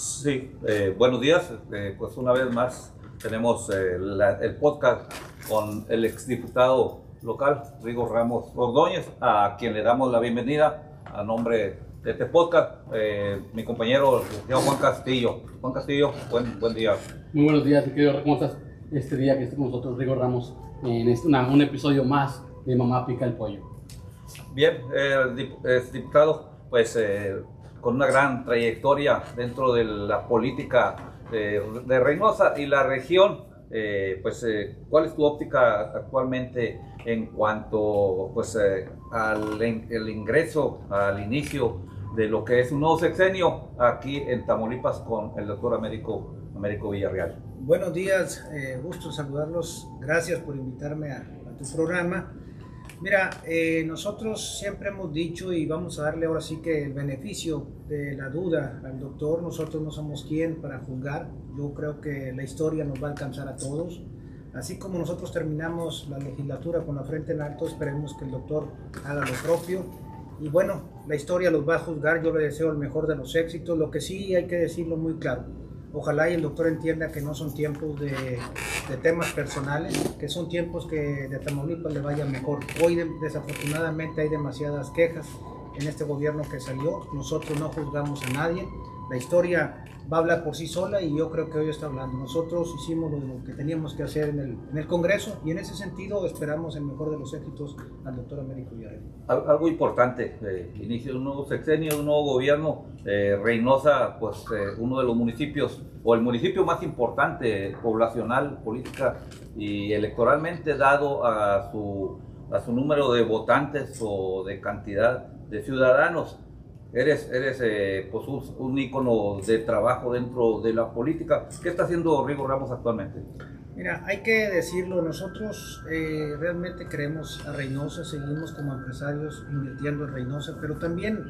Sí, eh, buenos días. Eh, pues una vez más tenemos eh, la- el podcast con el exdiputado local, Rigo Ramos Ordóñez, a quien le damos la bienvenida a nombre de este podcast, mi compañero Juan Castillo. Juan Castillo, buen, buen día. Muy buenos días, querido. ¿Cómo estás? Este día que está con nosotros Rigo Ramos en este- una- un episodio más de Mamá Pica el Pollo. Bien, eh, dip- diputado, pues eh, con una gran trayectoria dentro de la política de, de Reynosa y la región, eh, pues eh, ¿cuál es tu óptica actualmente en cuanto pues eh, al el ingreso, al inicio de lo que es un nuevo sexenio aquí en Tamaulipas con el doctor Américo, Américo Villarreal? Buenos días, eh, gusto saludarlos. Gracias por invitarme a, a tu programa. Mira, eh, nosotros siempre hemos dicho y vamos a darle ahora sí que el beneficio de la duda al doctor. Nosotros no somos quien para juzgar. Yo creo que la historia nos va a alcanzar a todos. Así como nosotros terminamos la legislatura con la frente en alto, esperemos que el doctor haga lo propio. Y bueno, la historia los va a juzgar. Yo le deseo el mejor de los éxitos. Lo que sí hay que decirlo muy claro. Ojalá y el doctor entienda que no son tiempos de, temas personales, que son tiempos que de Tamaulipas le vaya mejor. Hoy de- desafortunadamente hay demasiadas quejas en este gobierno que salió. Nosotros no juzgamos a nadie. La historia va a hablar por sí sola y yo creo que hoy está hablando. Nosotros hicimos lo, que teníamos que hacer en el, en el Congreso y en ese sentido esperamos el mejor de los éxitos al doctor Américo Villarreal. Al- Algo importante, eh, inicio un nuevo sexenio, un nuevo gobierno, eh, Reynosa, pues eh, uno de los municipios, o el municipio más importante, poblacional, política y electoralmente, dado a su, a su número de votantes o de cantidad de ciudadanos. Eres, eres eh, pues un, un ícono de trabajo dentro de la política. ¿Qué está haciendo Rigo Ramos actualmente? Mira, hay que decirlo, nosotros eh, realmente creemos a Reynosa, seguimos como empresarios invirtiendo en Reynosa, pero también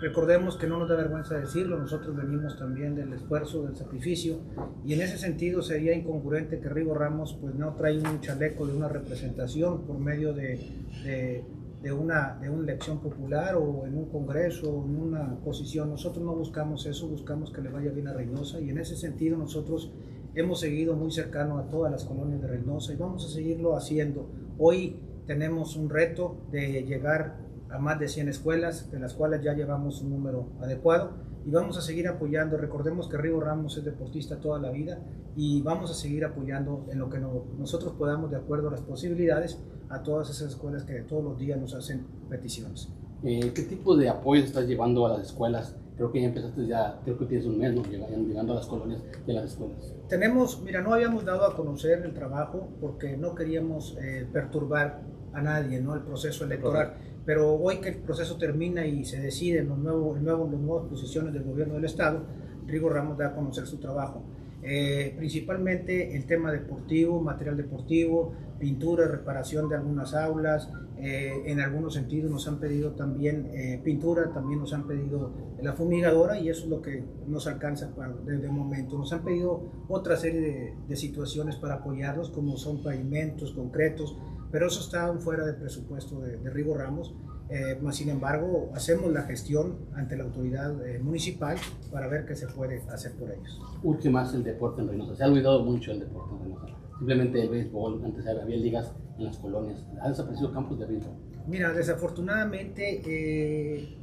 recordemos que no nos da vergüenza decirlo, nosotros venimos también del esfuerzo, del sacrificio, y en ese sentido sería incongruente que Rigo Ramos pues no trae un chaleco de una representación por medio de, de, de una, de una elección popular o en un congreso o en una posición. Nosotros no buscamos eso, buscamos que le vaya bien a Reynosa, y en ese sentido nosotros hemos seguido muy cercano a todas las colonias de Reynosa y vamos a seguirlo haciendo. Hoy tenemos un reto de llegar a más de 100 escuelas, de las cuales ya llevamos un número adecuado y vamos a seguir apoyando. Recordemos que Rigo Ramos es deportista toda la vida y vamos a seguir apoyando en lo que no- nosotros podamos de acuerdo a las posibilidades a todas esas escuelas que todos los días nos hacen peticiones. Eh, ¿Qué tipo de apoyo estás llevando a las escuelas? Creo que ya empezaste ya, creo que tienes un mes, ¿no? Llegando, a las colonias a las escuelas. Tenemos, mira, no habíamos dado a conocer el trabajo porque no queríamos eh, perturbar a nadie, ¿no? El proceso electoral. Pero hoy que el proceso termina y se deciden los nuevos, el nuevo- las nuevas posiciones del gobierno del Estado, Rigo Ramos da a conocer su trabajo. Eh, principalmente el tema deportivo, material deportivo, pintura, reparación de algunas aulas, eh, en algunos sentidos nos han pedido también eh, pintura, también nos han pedido la fumigadora y eso es lo que nos alcanza para, desde el momento. Nos han pedido otra serie de, de situaciones para apoyarlos, como son pavimentos concretos, pero eso está fuera del presupuesto de, de Rigo Ramos. Eh, sin embargo, hacemos la gestión ante la autoridad eh, municipal para ver qué se puede hacer por ellos. Urge más el deporte en Reynosa. Se ha olvidado mucho el deporte en Reynosa. Simplemente el béisbol, antes había ligas en las colonias. Han desaparecido campos de béisbol. Mira, desafortunadamente eh,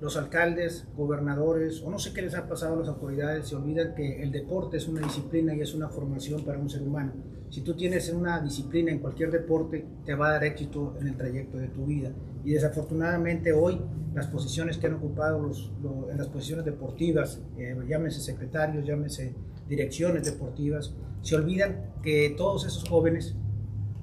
los alcaldes, gobernadores, o no sé qué les ha pasado a las autoridades, se olvidan que el deporte es una disciplina y es una formación para un ser humano. Si tú tienes una disciplina en cualquier deporte, te va a dar éxito en el trayecto de tu vida. Y desafortunadamente hoy las posiciones que han ocupado los, lo- en las posiciones deportivas, eh, llámese secretarios, llámese direcciones deportivas, se olvidan que todos esos jóvenes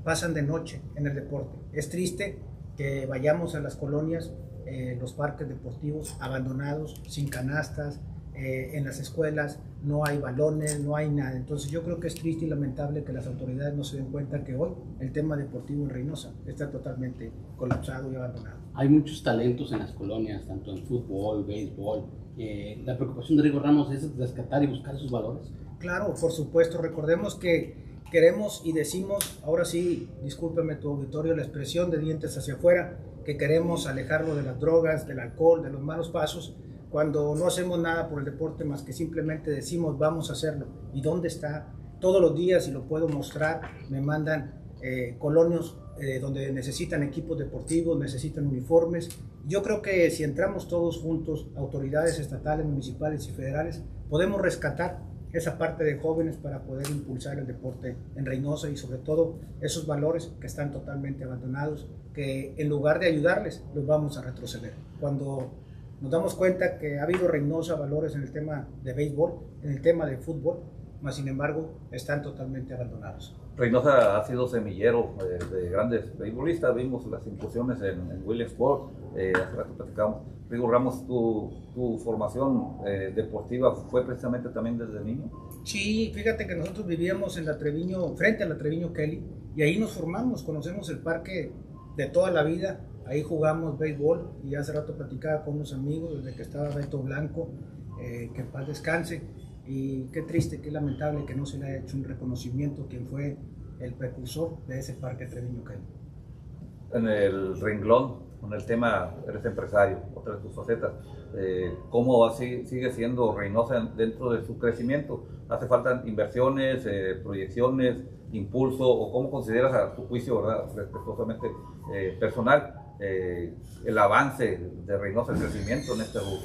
pasan de noche en el deporte. Es triste que vayamos a las colonias, eh, los parques deportivos abandonados, sin canastas, eh, en las escuelas no hay balones, no hay nada. Entonces yo creo que es triste y lamentable que las autoridades no se den cuenta que hoy el tema deportivo en Reynosa está totalmente colapsado y abandonado. Hay muchos talentos en las colonias, tanto en fútbol, béisbol. Eh, la preocupación de Rigo Ramos es rescatar y buscar sus valores. Claro, por supuesto, recordemos que queremos y decimos, ahora sí, discúlpeme tu auditorio, la expresión de dientes hacia afuera, que queremos alejarlo de las drogas, del alcohol, de los malos pasos, cuando no hacemos nada por el deporte más que simplemente decimos vamos a hacerlo. ¿Y dónde está? Todos los días, y lo puedo mostrar, me mandan eh, colonios eh, donde necesitan equipos deportivos, necesitan uniformes. Yo creo que si entramos todos juntos, autoridades estatales, municipales y federales, podemos rescatar esa parte de jóvenes para poder impulsar el deporte en Reynosa y sobre todo esos valores que están totalmente abandonados, que en lugar de ayudarles, los vamos a retroceder. Cuando nos damos cuenta que ha habido Reynosa valores en el tema de béisbol, en el tema de fútbol, mas sin embargo están totalmente abandonados. Reynosa ha sido semillero de, grandes beisbolistas, vimos las incursiones en, en Williamsport, eh, hace rato platicamos. Rigo Ramos, tu, tu formación eh, deportiva fue precisamente también desde niño. Sí, fíjate que nosotros vivíamos en la Treviño, frente a la Treviño Kelly, y ahí nos formamos, conocemos el parque de toda la vida, ahí jugamos béisbol, y hace rato platicaba con unos amigos desde que estaba Beto Blanco, eh, que en paz descanse, y qué triste, qué lamentable que no se le haya hecho un reconocimiento quien fue el precursor de ese parque Treviño Kelly. En el renglón con el tema, eres empresario, otra de tus facetas, eh, ¿cómo así sigue siendo Reynosa dentro de su crecimiento? ¿Hace falta inversiones, eh, proyecciones, impulso o cómo consideras a tu juicio, ¿verdad? respetuosamente eh, personal, el avance de Reynosa, el crecimiento en este rubro?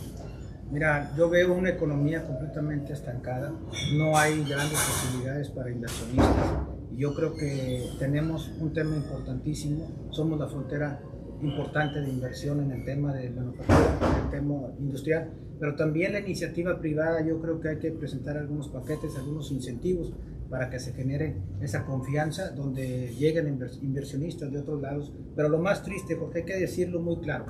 Mira, yo veo una economía completamente estancada, no hay grandes posibilidades para inversionistas. Y yo creo que tenemos un tema importantísimo, somos la frontera importante de inversión en el tema de manufactura, en el tema industrial, pero también la iniciativa privada, yo creo que hay que presentar algunos paquetes, algunos incentivos para que se genere esa confianza donde lleguen inversionistas de otros lados. Pero lo más triste, porque hay que decirlo muy claro,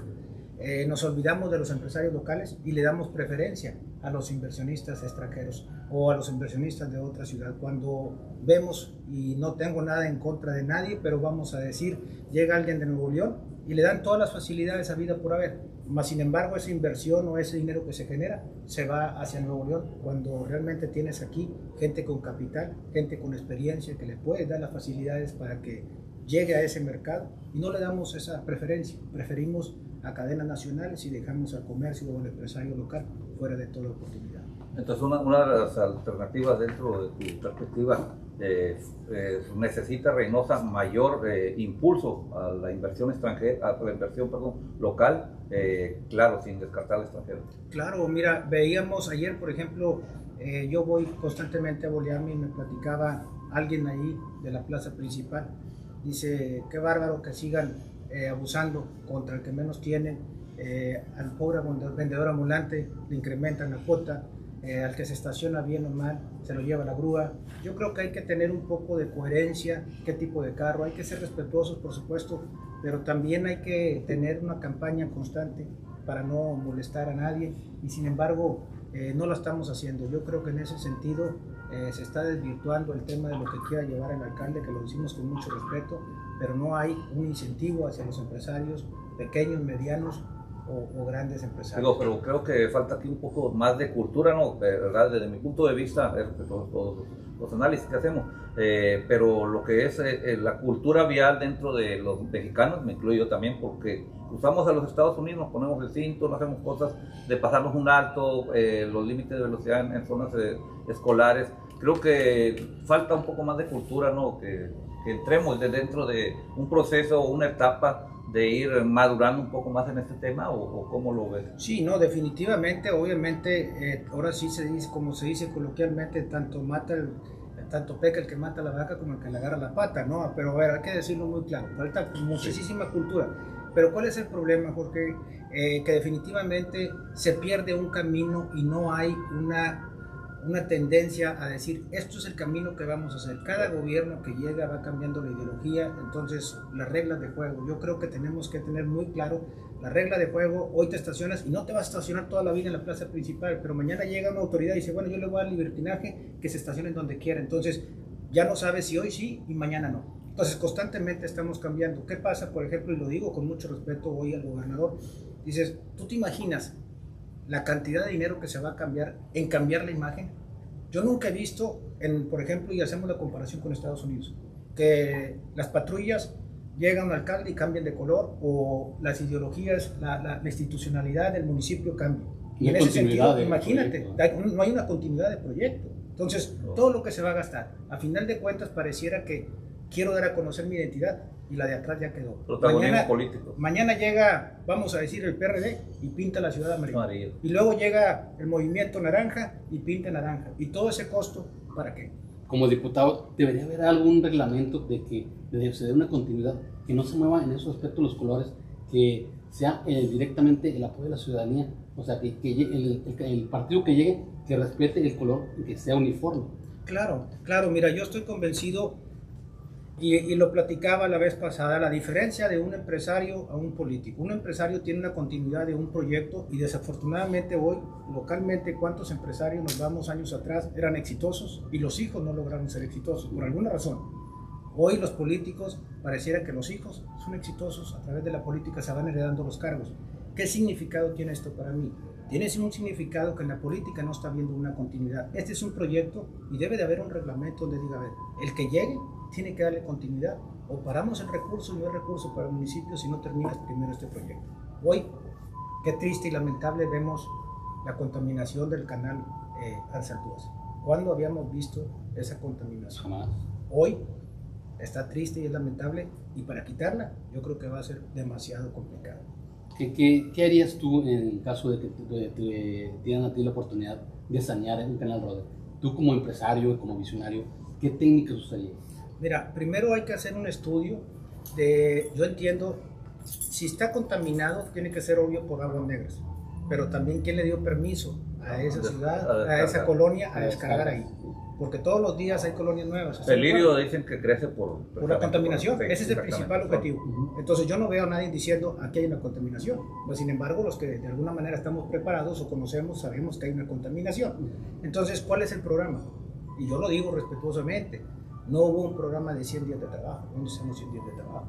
eh, nos olvidamos de los empresarios locales y le damos preferencia a los inversionistas extranjeros o a los inversionistas de otra ciudad. Cuando vemos, y no tengo nada en contra de nadie, pero vamos a decir, llega alguien de Nuevo León y le dan todas las facilidades a vida por haber. Más sin embargo, esa inversión o ese dinero que se genera se va hacia Nuevo León cuando realmente tienes aquí gente con capital, gente con experiencia que le puede dar las facilidades para que llegue a ese mercado y no le damos esa preferencia. Preferimos a cadenas nacionales y dejamos al comercio o al empresario local fuera de toda oportunidad. Entonces, una, una de las alternativas dentro de tu perspectiva eh, eh, necesita Reynosa mayor eh, impulso a la inversión extranjera, a la inversión local, claro, sin descartar al extranjero. Claro, mira, veíamos ayer, por ejemplo, yo voy constantemente a Bolearme y me platicaba alguien ahí de la plaza principal, dice, qué bárbaro que sigan abusando contra el que menos tienen, al pobre vendedor ambulante le incrementan la cuota, eh, al que se estaciona bien o mal, se lo lleva la grúa. Yo creo que hay que tener un poco de coherencia, qué tipo de carro, hay que ser respetuosos, por supuesto, pero también hay que tener una campaña constante para no molestar a nadie y sin embargo eh, no lo estamos haciendo. Yo creo que en ese sentido eh, se está desvirtuando el tema de lo que quiera llevar el alcalde, que lo decimos con mucho respeto, pero no hay un incentivo hacia los empresarios pequeños, medianos o, grandes empresarios. pero creo que falta aquí un poco más de cultura, ¿no? ¿verdad? Desde mi punto de vista, todos, todos los análisis que hacemos, eh, pero lo que es eh, eh, la cultura vial dentro de los mexicanos, me incluyo yo también, porque usamos a los Estados Unidos, nos ponemos el cinto, no hacemos cosas de pasarnos un alto, los límites de velocidad en, zonas escolares. Creo que falta un poco más de cultura, ¿no? Que, que entremos de dentro de un proceso o una etapa de ir madurando un poco más en este tema o, cómo lo ves? Sí, no, definitivamente, obviamente, eh, ahora sí se dice, como se dice coloquialmente, tanto mata el, tanto peca el que mata la vaca como el que le agarra la pata, ¿no? Pero a ver, hay que decirlo muy claro, falta muchísima cultura. Pero ¿cuál es el problema, Jorge? Eh, que definitivamente se pierde un camino y no hay una una tendencia a decir, esto es el camino que vamos a hacer. Cada gobierno que llega va cambiando la ideología, entonces las reglas de juego. Yo creo que tenemos que tener muy claro la regla de juego. Hoy te estacionas y no te vas a estacionar toda la vida en la plaza principal, pero mañana llega una autoridad y dice, bueno, yo le voy a dar libertinaje, que se estacionen donde quiera. Entonces ya no sabes si hoy sí y mañana no. Entonces constantemente estamos cambiando. ¿Qué pasa, por ejemplo, y lo digo con mucho respeto hoy al gobernador? Dices, ¿tú te imaginas la cantidad de dinero que se va a cambiar en cambiar la imagen. Yo nunca he visto, en, por ejemplo, y hacemos la comparación con Estados Unidos, que las patrullas llegan al alcalde y cambian de color o las ideologías, la, la, institucionalidad del municipio cambia. Y en ese sentido, imagínate, no hay una continuidad de proyecto. Entonces, todo lo que se va a gastar, a final de cuentas, pareciera que quiero dar a conocer mi identidad y la de atrás ya quedó. Mañana, político. Mañana llega, vamos a decir, el PRD y pinta la ciudad amarillo. Y luego llega el movimiento naranja y pinta naranja. ¿Y todo ese costo para qué? Como diputado, debería haber algún reglamento de que se dé una continuidad, que no se mueva en esos aspectos los colores, que sea eh, directamente el apoyo de la ciudadanía, o sea, que, el, el partido que llegue, que respete el color y que sea uniforme. Claro, claro, mira, yo estoy convencido y, lo platicaba la vez pasada, la diferencia de un empresario a un político. Un empresario tiene una continuidad de un proyecto y desafortunadamente hoy, localmente, ¿cuántos empresarios nos vamos años atrás eran exitosos y los hijos no lograron ser exitosos por alguna razón? Hoy los políticos, pareciera que los hijos son exitosos, a través de la política se van heredando los cargos. ¿Qué significado tiene esto para mí? Tiene un significado que en la política no está habiendo una continuidad. Este es un proyecto y debe de haber un reglamento donde diga, a ver, el que llegue tiene que darle continuidad. O paramos el recurso y no hay recurso para el municipio si no terminas primero este proyecto. Hoy, qué triste y lamentable vemos la contaminación del canal eh, Alzaltúas. ¿Cuándo habíamos visto esa contaminación? Hoy está triste y es lamentable y para quitarla yo creo que va a ser demasiado complicado. ¿Qué, qué, qué harías tú en el caso de que te, dieran a ti la oportunidad de sanear un canal Roder? Tú como empresario y como visionario, ¿qué técnicas usarías? Mira, primero hay que hacer un estudio de, yo entiendo, si está contaminado tiene que ser obvio por aguas negras, pero también quién le dio permiso a esa ciudad, a esa colonia a descargar ahí. Porque todos los días hay colonias nuevas. El lirio dicen que crece por... Por la contaminación, ese es el principal objetivo. Entonces yo no veo a nadie diciendo aquí hay una contaminación. Pues, sin embargo, los que de alguna manera estamos preparados o conocemos, sabemos que hay una contaminación. Entonces, ¿cuál es el programa? Y yo lo digo respetuosamente no hubo un programa de 100 días de trabajo, no necesitamos 100 días de trabajo.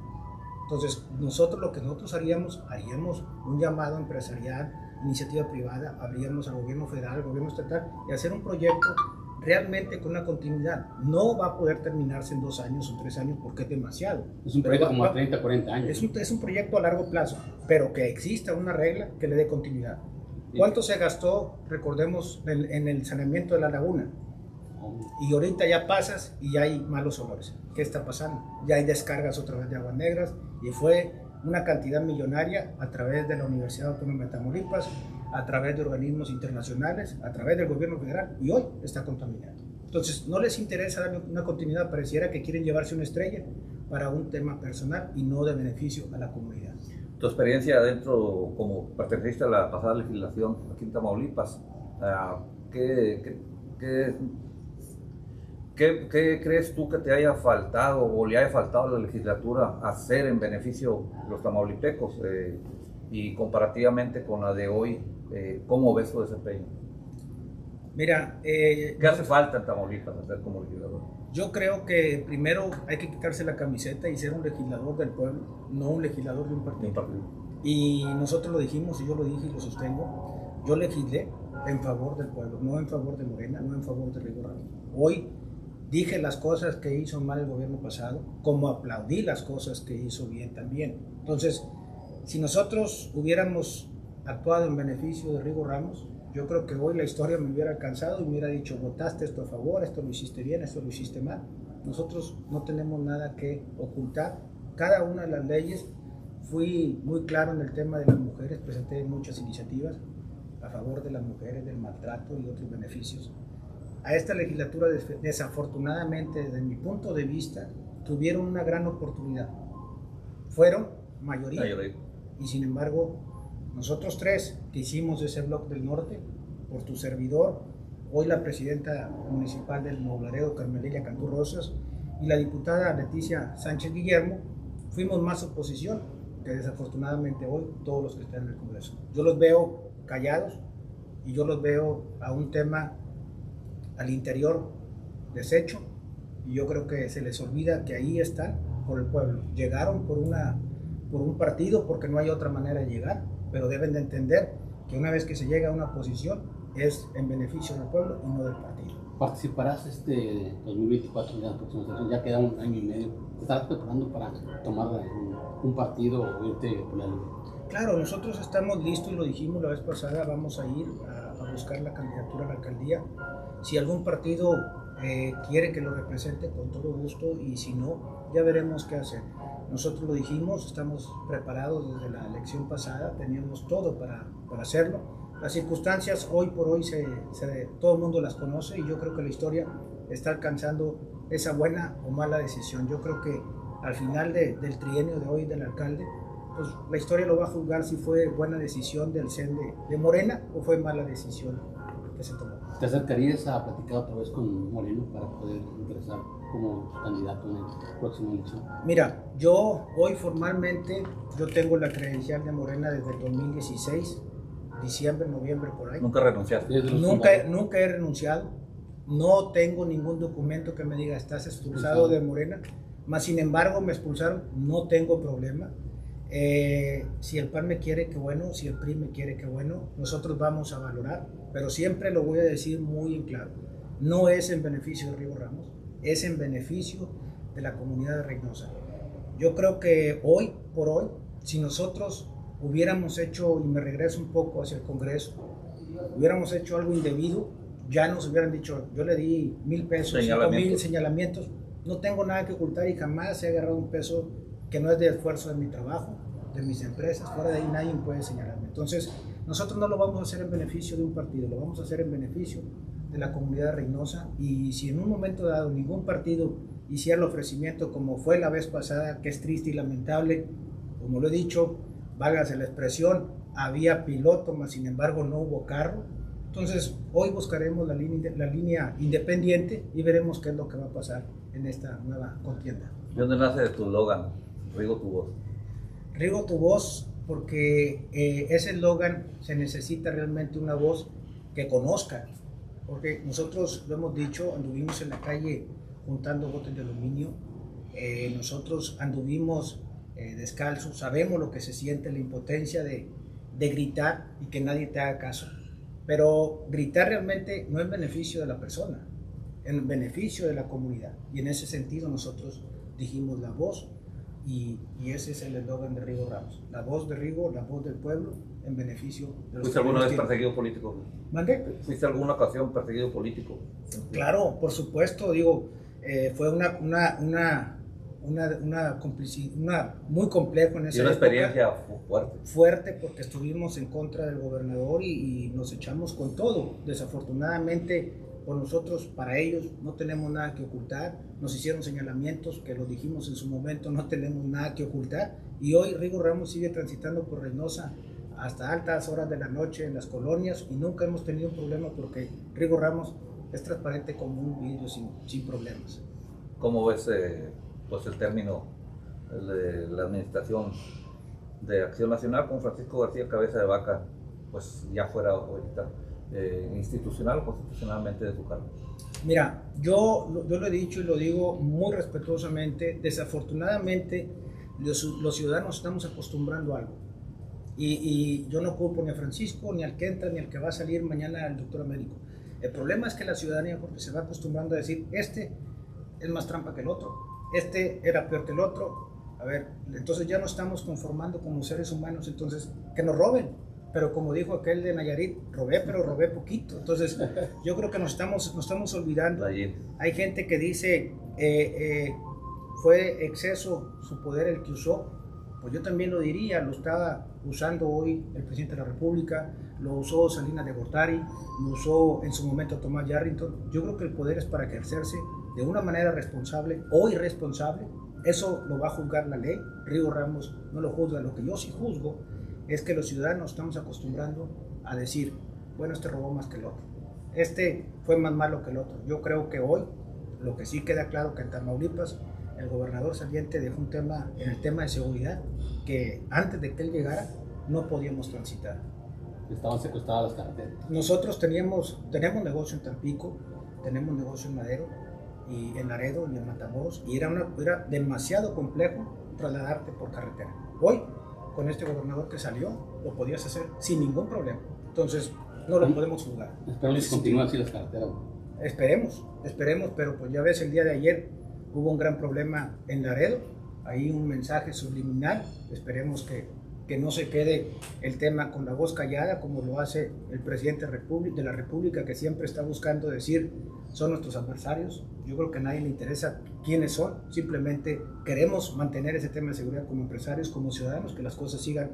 Entonces, nosotros lo que nosotros haríamos, haríamos un llamado empresarial, iniciativa privada, habríamos al gobierno federal, al gobierno estatal, y hacer un proyecto realmente con una continuidad. No va a poder terminarse en dos años o tres años porque es demasiado. Es un proyecto como a 30, 40 años. Es un, es un proyecto a largo plazo, pero que exista una regla que le dé continuidad. ¿Cuánto se gastó, recordemos, en el saneamiento de la laguna? Y ahorita ya pasas y ya hay malos olores. ¿Qué está pasando? Ya hay descargas otra vez de aguas negras y fue una cantidad millonaria a través de la Universidad Autónoma de Tamaulipas, a través de organismos internacionales, a través del gobierno federal y hoy está contaminado. Entonces, no les interesa darle una continuidad, pareciera que quieren llevarse una estrella para un tema personal y no de beneficio a la comunidad. Tu experiencia dentro, como perteneciste a la pasada legislación aquí en Tamaulipas, ah, ¿qué, qué, qué ¿Qué, crees tú que te haya faltado o le haya faltado a la legislatura hacer en beneficio de los tamaulipecos eh, y comparativamente con la de hoy, eh, cómo ves su desempeño? Mira, eh, ¿qué hace falta en Tamaulipas hacer como legislador? Yo creo que primero hay que quitarse la camiseta y ser un legislador del pueblo, no un legislador de un partido. Y nosotros lo dijimos y yo lo dije y lo sostengo. Yo legislé en favor del pueblo, no en favor de Morena, no en favor de Rigo Hoy Dije las cosas que hizo mal el gobierno pasado, como aplaudí las cosas que hizo bien también. Entonces, si nosotros hubiéramos actuado en beneficio de Rigo Ramos, yo creo que hoy la historia me hubiera alcanzado y me hubiera dicho, votaste esto a favor, esto lo hiciste bien, esto lo hiciste mal. Nosotros no tenemos nada que ocultar. Cada una de las leyes, fui muy claro en el tema de las mujeres, presenté muchas iniciativas a favor de las mujeres, del maltrato y otros beneficios a esta legislatura desafortunadamente desde mi punto de vista tuvieron una gran oportunidad. Fueron mayoría. Y sin embargo, nosotros tres que hicimos ese bloque del norte, por tu servidor, hoy la presidenta municipal del Noblaredo, Carmelilla Cantú Rosas, y la diputada Leticia Sánchez Guillermo, fuimos más oposición que desafortunadamente hoy todos los que están en el Congreso. Yo los veo callados y yo los veo a un tema al interior deshecho y yo creo que se les olvida que ahí están por el pueblo. Llegaron por, una, por un partido porque no hay otra manera de llegar, pero deben de entender que una vez que se llega a una posición es en beneficio del pueblo y no del partido. ¿Participarás este 2024 ya, ya queda un año y medio? ¿Te estarás preparando para tomar un, partido o irte por la libre? Claro, nosotros estamos listos y lo dijimos la vez pasada, vamos a ir a, buscar la candidatura a la alcaldía. Si algún partido eh, quiere que lo represente, con todo gusto, y si no, ya veremos qué hacer. Nosotros lo dijimos, estamos preparados desde la elección pasada, teníamos todo para, para hacerlo. Las circunstancias hoy por hoy se, todo el mundo las conoce y yo creo que la historia está alcanzando esa buena o mala decisión. Yo creo que al final del trienio de hoy del alcalde, pues la historia lo va a juzgar si fue buena decisión del CEN de, Morena o fue mala decisión que se tomó. ¿Te acercarías a platicar otra vez con Moreno para poder ingresar como candidato en el próximo elección? Mira, yo hoy formalmente, yo tengo la credencial de Morena desde el 2016, diciembre, noviembre, por ahí. ¿Nunca renunciaste? Nunca, nunca he renunciado. No tengo ningún documento que me diga estás expulsado de Morena. Más sin embargo me expulsaron, no tengo problema eh, si el PAN me quiere, qué bueno, si el PRI me quiere, qué bueno, nosotros vamos a valorar, pero siempre lo voy a decir muy en claro, no es en beneficio de Río Ramos, es en beneficio de la comunidad de Reynosa. Yo creo que hoy por hoy, si nosotros hubiéramos hecho, y me regreso un poco hacia el Congreso, hubiéramos hecho algo indebido, ya nos hubieran dicho, yo le di mil pesos, cinco mil señalamientos, no tengo nada que ocultar y jamás he agarrado un peso que no es de esfuerzo de mi trabajo, de mis empresas, fuera de ahí nadie puede señalarme. Entonces, nosotros no lo vamos a hacer en beneficio de un partido, lo vamos a hacer en beneficio de la comunidad de Reynosa y si en un momento dado ningún partido hiciera el ofrecimiento como fue la vez pasada, que es triste y lamentable, como lo he dicho, válgase la expresión, había piloto, mas sin embargo no hubo carro. Entonces, hoy buscaremos la línea, la línea independiente y veremos qué es lo que va a pasar en esta nueva contienda. ¿De dónde nace tu eslogan? Rigo tu voz. Rigo tu voz porque eh, ese eslogan se necesita realmente una voz que conozca, porque nosotros lo hemos dicho, anduvimos en la calle juntando botes de aluminio, eh, nosotros anduvimos eh, descalzos, sabemos lo que se siente, la impotencia de, de gritar y que nadie te haga caso, pero gritar realmente no es beneficio de la persona, en beneficio de la comunidad, y en ese sentido nosotros dijimos la voz y, ese es el eslogan de Rigo Ramos. La voz de Rigo, la voz del pueblo, en beneficio de los ¿Fuiste alguna vez perseguido político? ¿Mandé? ¿Fuiste alguna ocasión perseguido político? Claro, por supuesto, digo, eh, fue una, una, una, una, una, una muy complejo en esa y una experiencia fuerte. Fuerte porque estuvimos en contra del gobernador y, y nos echamos con todo. Desafortunadamente por nosotros, para ellos, no tenemos nada que ocultar. Nos hicieron señalamientos que lo dijimos en su momento, no tenemos nada que ocultar. Y hoy Rigo Ramos sigue transitando por Reynosa hasta altas horas de la noche en las colonias y nunca hemos tenido un problema porque Rigo Ramos es transparente como un vidrio sin, sin problemas. ¿Cómo ves eh, pues el término de la administración de Acción Nacional con Francisco García Cabeza de Vaca, pues ya fuera ahorita? Eh, institucional o constitucionalmente de su cargo? Mira, yo, yo lo he dicho y lo digo muy respetuosamente, desafortunadamente los, ciudadanos estamos acostumbrando a algo. Y, y, yo no culpo ni a Francisco, ni al que entra, ni al que va a salir mañana al doctor médico. El problema es que la ciudadanía, porque se va acostumbrando a decir, este es más trampa que el otro, este era peor que el otro. A ver, entonces ya no estamos conformando como seres humanos, entonces que nos roben, pero como dijo aquel de Nayarit, robé, pero robé poquito. Entonces, yo creo que nos estamos, nos estamos olvidando. Hay gente que dice, eh, eh, fue exceso su poder el que usó. Pues yo también lo diría, lo estaba usando hoy el presidente de la República, lo usó Salinas de Gortari, lo usó en su momento Tomás Yarrington. Yo creo que el poder es para ejercerse de una manera responsable o irresponsable. Eso lo va a juzgar la ley. Río Ramos no lo juzga. Lo que yo sí juzgo es que los ciudadanos estamos acostumbrando a decir, bueno, este robó más que el otro, este fue más malo que el otro. Yo creo que hoy, lo que sí queda claro que en Tamaulipas, el gobernador saliente dejó un tema, en el tema de seguridad, que antes de que él llegara, no podíamos transitar. Estaban secuestradas las carreteras. Nosotros teníamos, tenemos negocio en Tampico, tenemos negocio en Madero, y en Laredo y en Matamoros, y era, una, era demasiado complejo trasladarte por carretera. Hoy con este gobernador que salió, lo podías hacer sin ningún problema. Entonces, no lo podemos juzgar. Esperemos que continúen así las carreteras. Esperemos, esperemos, pero pues ya ves, el día de ayer hubo un gran problema en Laredo, ahí un mensaje subliminal, esperemos que, que no se quede el tema con la voz callada como lo hace el presidente de la República que siempre está buscando decir son nuestros adversarios. Yo creo que a nadie le interesa quiénes son, simplemente queremos mantener ese tema de seguridad como empresarios, como ciudadanos, que las cosas sigan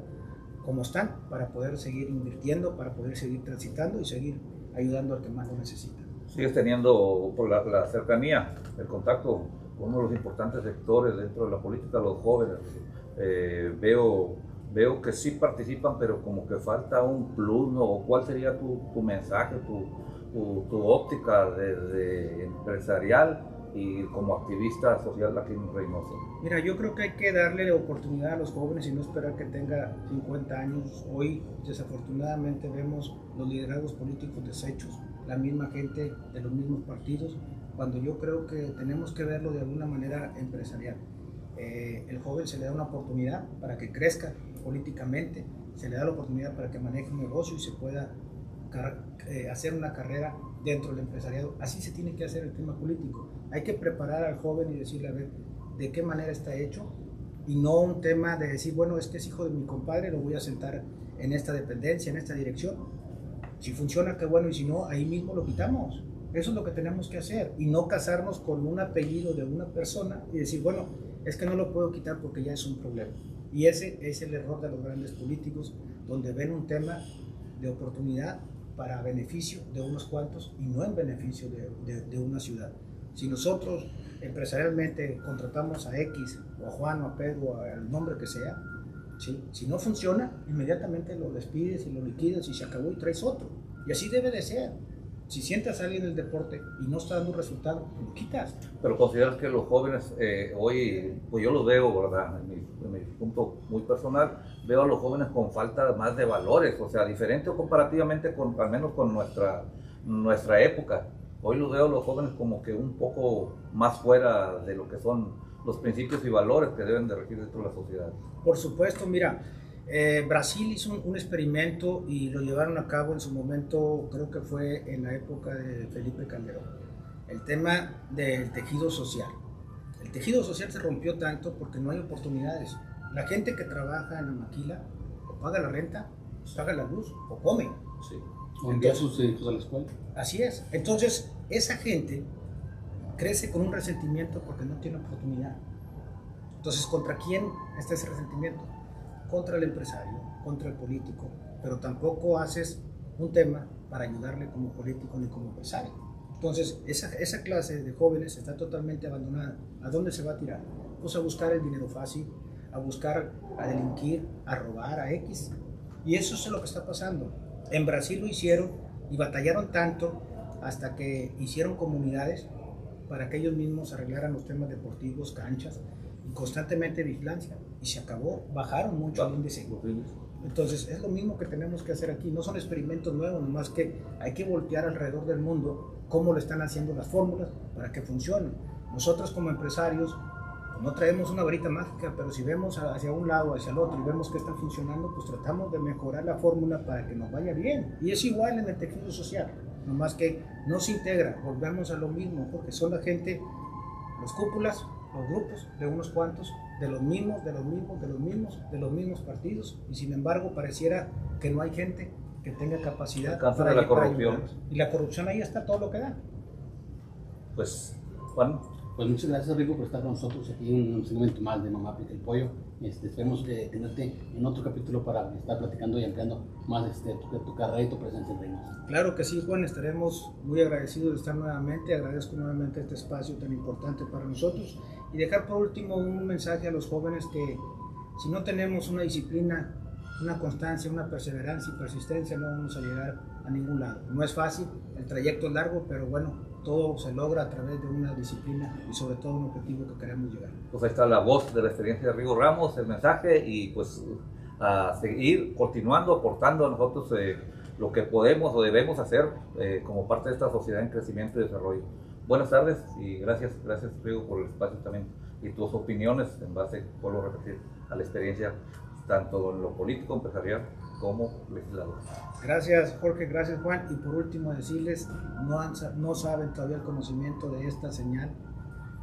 como están para poder seguir invirtiendo, para poder seguir transitando y seguir ayudando al que más lo necesita. Sigues teniendo por la, cercanía, el contacto con uno de los importantes sectores dentro de la política, los jóvenes. Eh, veo veo que sí participan, pero como que falta un plus, ¿no? ¿Cuál sería tu, tu mensaje, tu, tu, óptica desde empresarial y como activista social aquí en Reynosa? Mira, yo creo que hay que darle oportunidad a los jóvenes y no esperar que tenga 50 años. Hoy, desafortunadamente, vemos los liderazgos políticos deshechos, la misma gente de los mismos partidos, cuando yo creo que tenemos que verlo de alguna manera empresarial. Eh, el joven se le da una oportunidad para que crezca políticamente, se le da la oportunidad para que maneje un negocio y se pueda eh, hacer una carrera dentro del empresariado. Así se tiene que hacer el tema político. Hay que preparar al joven y decirle a ver de qué manera está hecho y no un tema de decir, bueno, este es hijo de mi compadre, lo voy a sentar en esta dependencia, en esta dirección. Si funciona, qué bueno, y si no, ahí mismo lo quitamos. Eso es lo que tenemos que hacer y no casarnos con un apellido de una persona y decir, bueno, es que no lo puedo quitar porque ya es un problema. Y ese es el error de los grandes políticos, donde ven un tema de oportunidad para beneficio de unos cuantos y no en beneficio de, de, una ciudad. Si nosotros empresarialmente contratamos a X o a Juan o a Pedro o al nombre que sea, ¿sí? si no funciona, inmediatamente lo despides y lo liquidas y se acabó y traes otro. Y así debe de ser. Si sientas a alguien en el deporte y no está dando resultado, lo quitas. Pero consideras que los jóvenes eh, hoy, pues yo los veo, ¿verdad? En mi, punto muy personal, veo a los jóvenes con falta más de valores, o sea, diferente o comparativamente con, al menos con nuestra, nuestra época. Hoy los veo a los jóvenes como que un poco más fuera de lo que son los principios y valores que deben de regir dentro de la sociedad. Por supuesto, mira, eh, Brasil hizo un, experimento y lo llevaron a cabo en su momento, creo que fue en la época de Felipe Calderón, el tema del tejido social. El tejido social se rompió tanto porque no hay oportunidades. La gente que trabaja en la maquila o paga la renta, o paga la luz o come. Sí. O envía sus hijos a la escuela. Así es. Entonces, esa gente crece con un resentimiento porque no tiene oportunidad. Entonces, ¿contra quién está ese resentimiento? Contra el empresario, contra el político, pero tampoco haces un tema para ayudarle como político ni como empresario. Entonces, esa, esa clase de jóvenes está totalmente abandonada. ¿A dónde se va a tirar? Pues a buscar el dinero fácil, a buscar, a delinquir, a robar, a X. Y eso es lo que está pasando. En Brasil lo hicieron y batallaron tanto hasta que hicieron comunidades para que ellos mismos arreglaran los temas deportivos, canchas, y constantemente vigilancia y se acabó, bajaron mucho el índice. Entonces es lo mismo que tenemos que hacer aquí, no son experimentos nuevos, más que hay que voltear alrededor del mundo cómo lo están haciendo las fórmulas para que funcionen. Nosotros como empresarios no traemos una varita mágica, pero si vemos hacia un lado, hacia el otro y vemos que están funcionando, pues tratamos de mejorar la fórmula para que nos vaya bien. Y es igual en el tejido social, nomás que no se integra, volvemos a lo mismo, porque son la gente, los cúpulas, los grupos de unos cuantos, de los mismos, de los mismos, de los mismos, de los mismos partidos, y sin embargo pareciera que no hay gente que tenga capacidad para la corrupción. y la corrupción ahí está todo lo que da. Pues, Juan. Pues muchas gracias, Rico, por estar con nosotros aquí en un segmento más de Mamá Pica el Pollo. Este, esperemos tenerte en otro capítulo para estar platicando y ampliando más este, tu, tu carrera y tu presencia en Reynosa. Claro que sí, Juan, estaremos muy agradecidos de estar nuevamente. Agradezco nuevamente este espacio tan importante para nosotros. Y dejar por último un mensaje a los jóvenes que si no tenemos una disciplina, una constancia, una perseverancia y persistencia, no vamos a llegar a ningún lado. No es fácil, el trayecto es largo, pero bueno, todo se logra a través de una disciplina y sobre todo un objetivo que queremos llegar. Pues ahí está la voz de la experiencia de Rigo Ramos, el mensaje y pues a seguir continuando, aportando a nosotros eh, lo que podemos o debemos hacer eh, como parte de esta sociedad en crecimiento y desarrollo. Buenas tardes y gracias, gracias Rigo por el espacio también y tus opiniones en base, vuelvo a repetir, a la experiencia tanto en lo político, empresarial como legislador. Gracias Jorge, gracias Juan. Y por último decirles, no, no saben todavía el conocimiento de esta señal.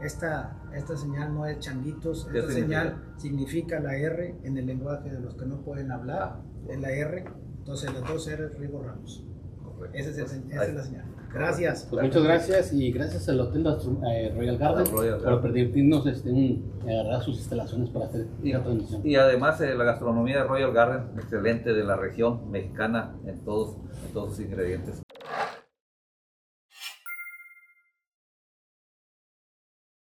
esta, esta señal no es changuitos, ¿Qué esta significa? señal significa la R en el lenguaje de los que no pueden hablar, Ah. es la R, entonces las dos R Rigo Ramos. Correcto. Esa es, el- Pues, esa es la señal. Gracias. Pues muchas gracias y gracias al Hotel Astro- eh, Royal Garden Royal por permitirnos este, un, agarrar sus instalaciones para hacer Y, la transmisión. y además eh, la gastronomía de Royal Garden, excelente de la región mexicana en todos, en todos sus ingredientes.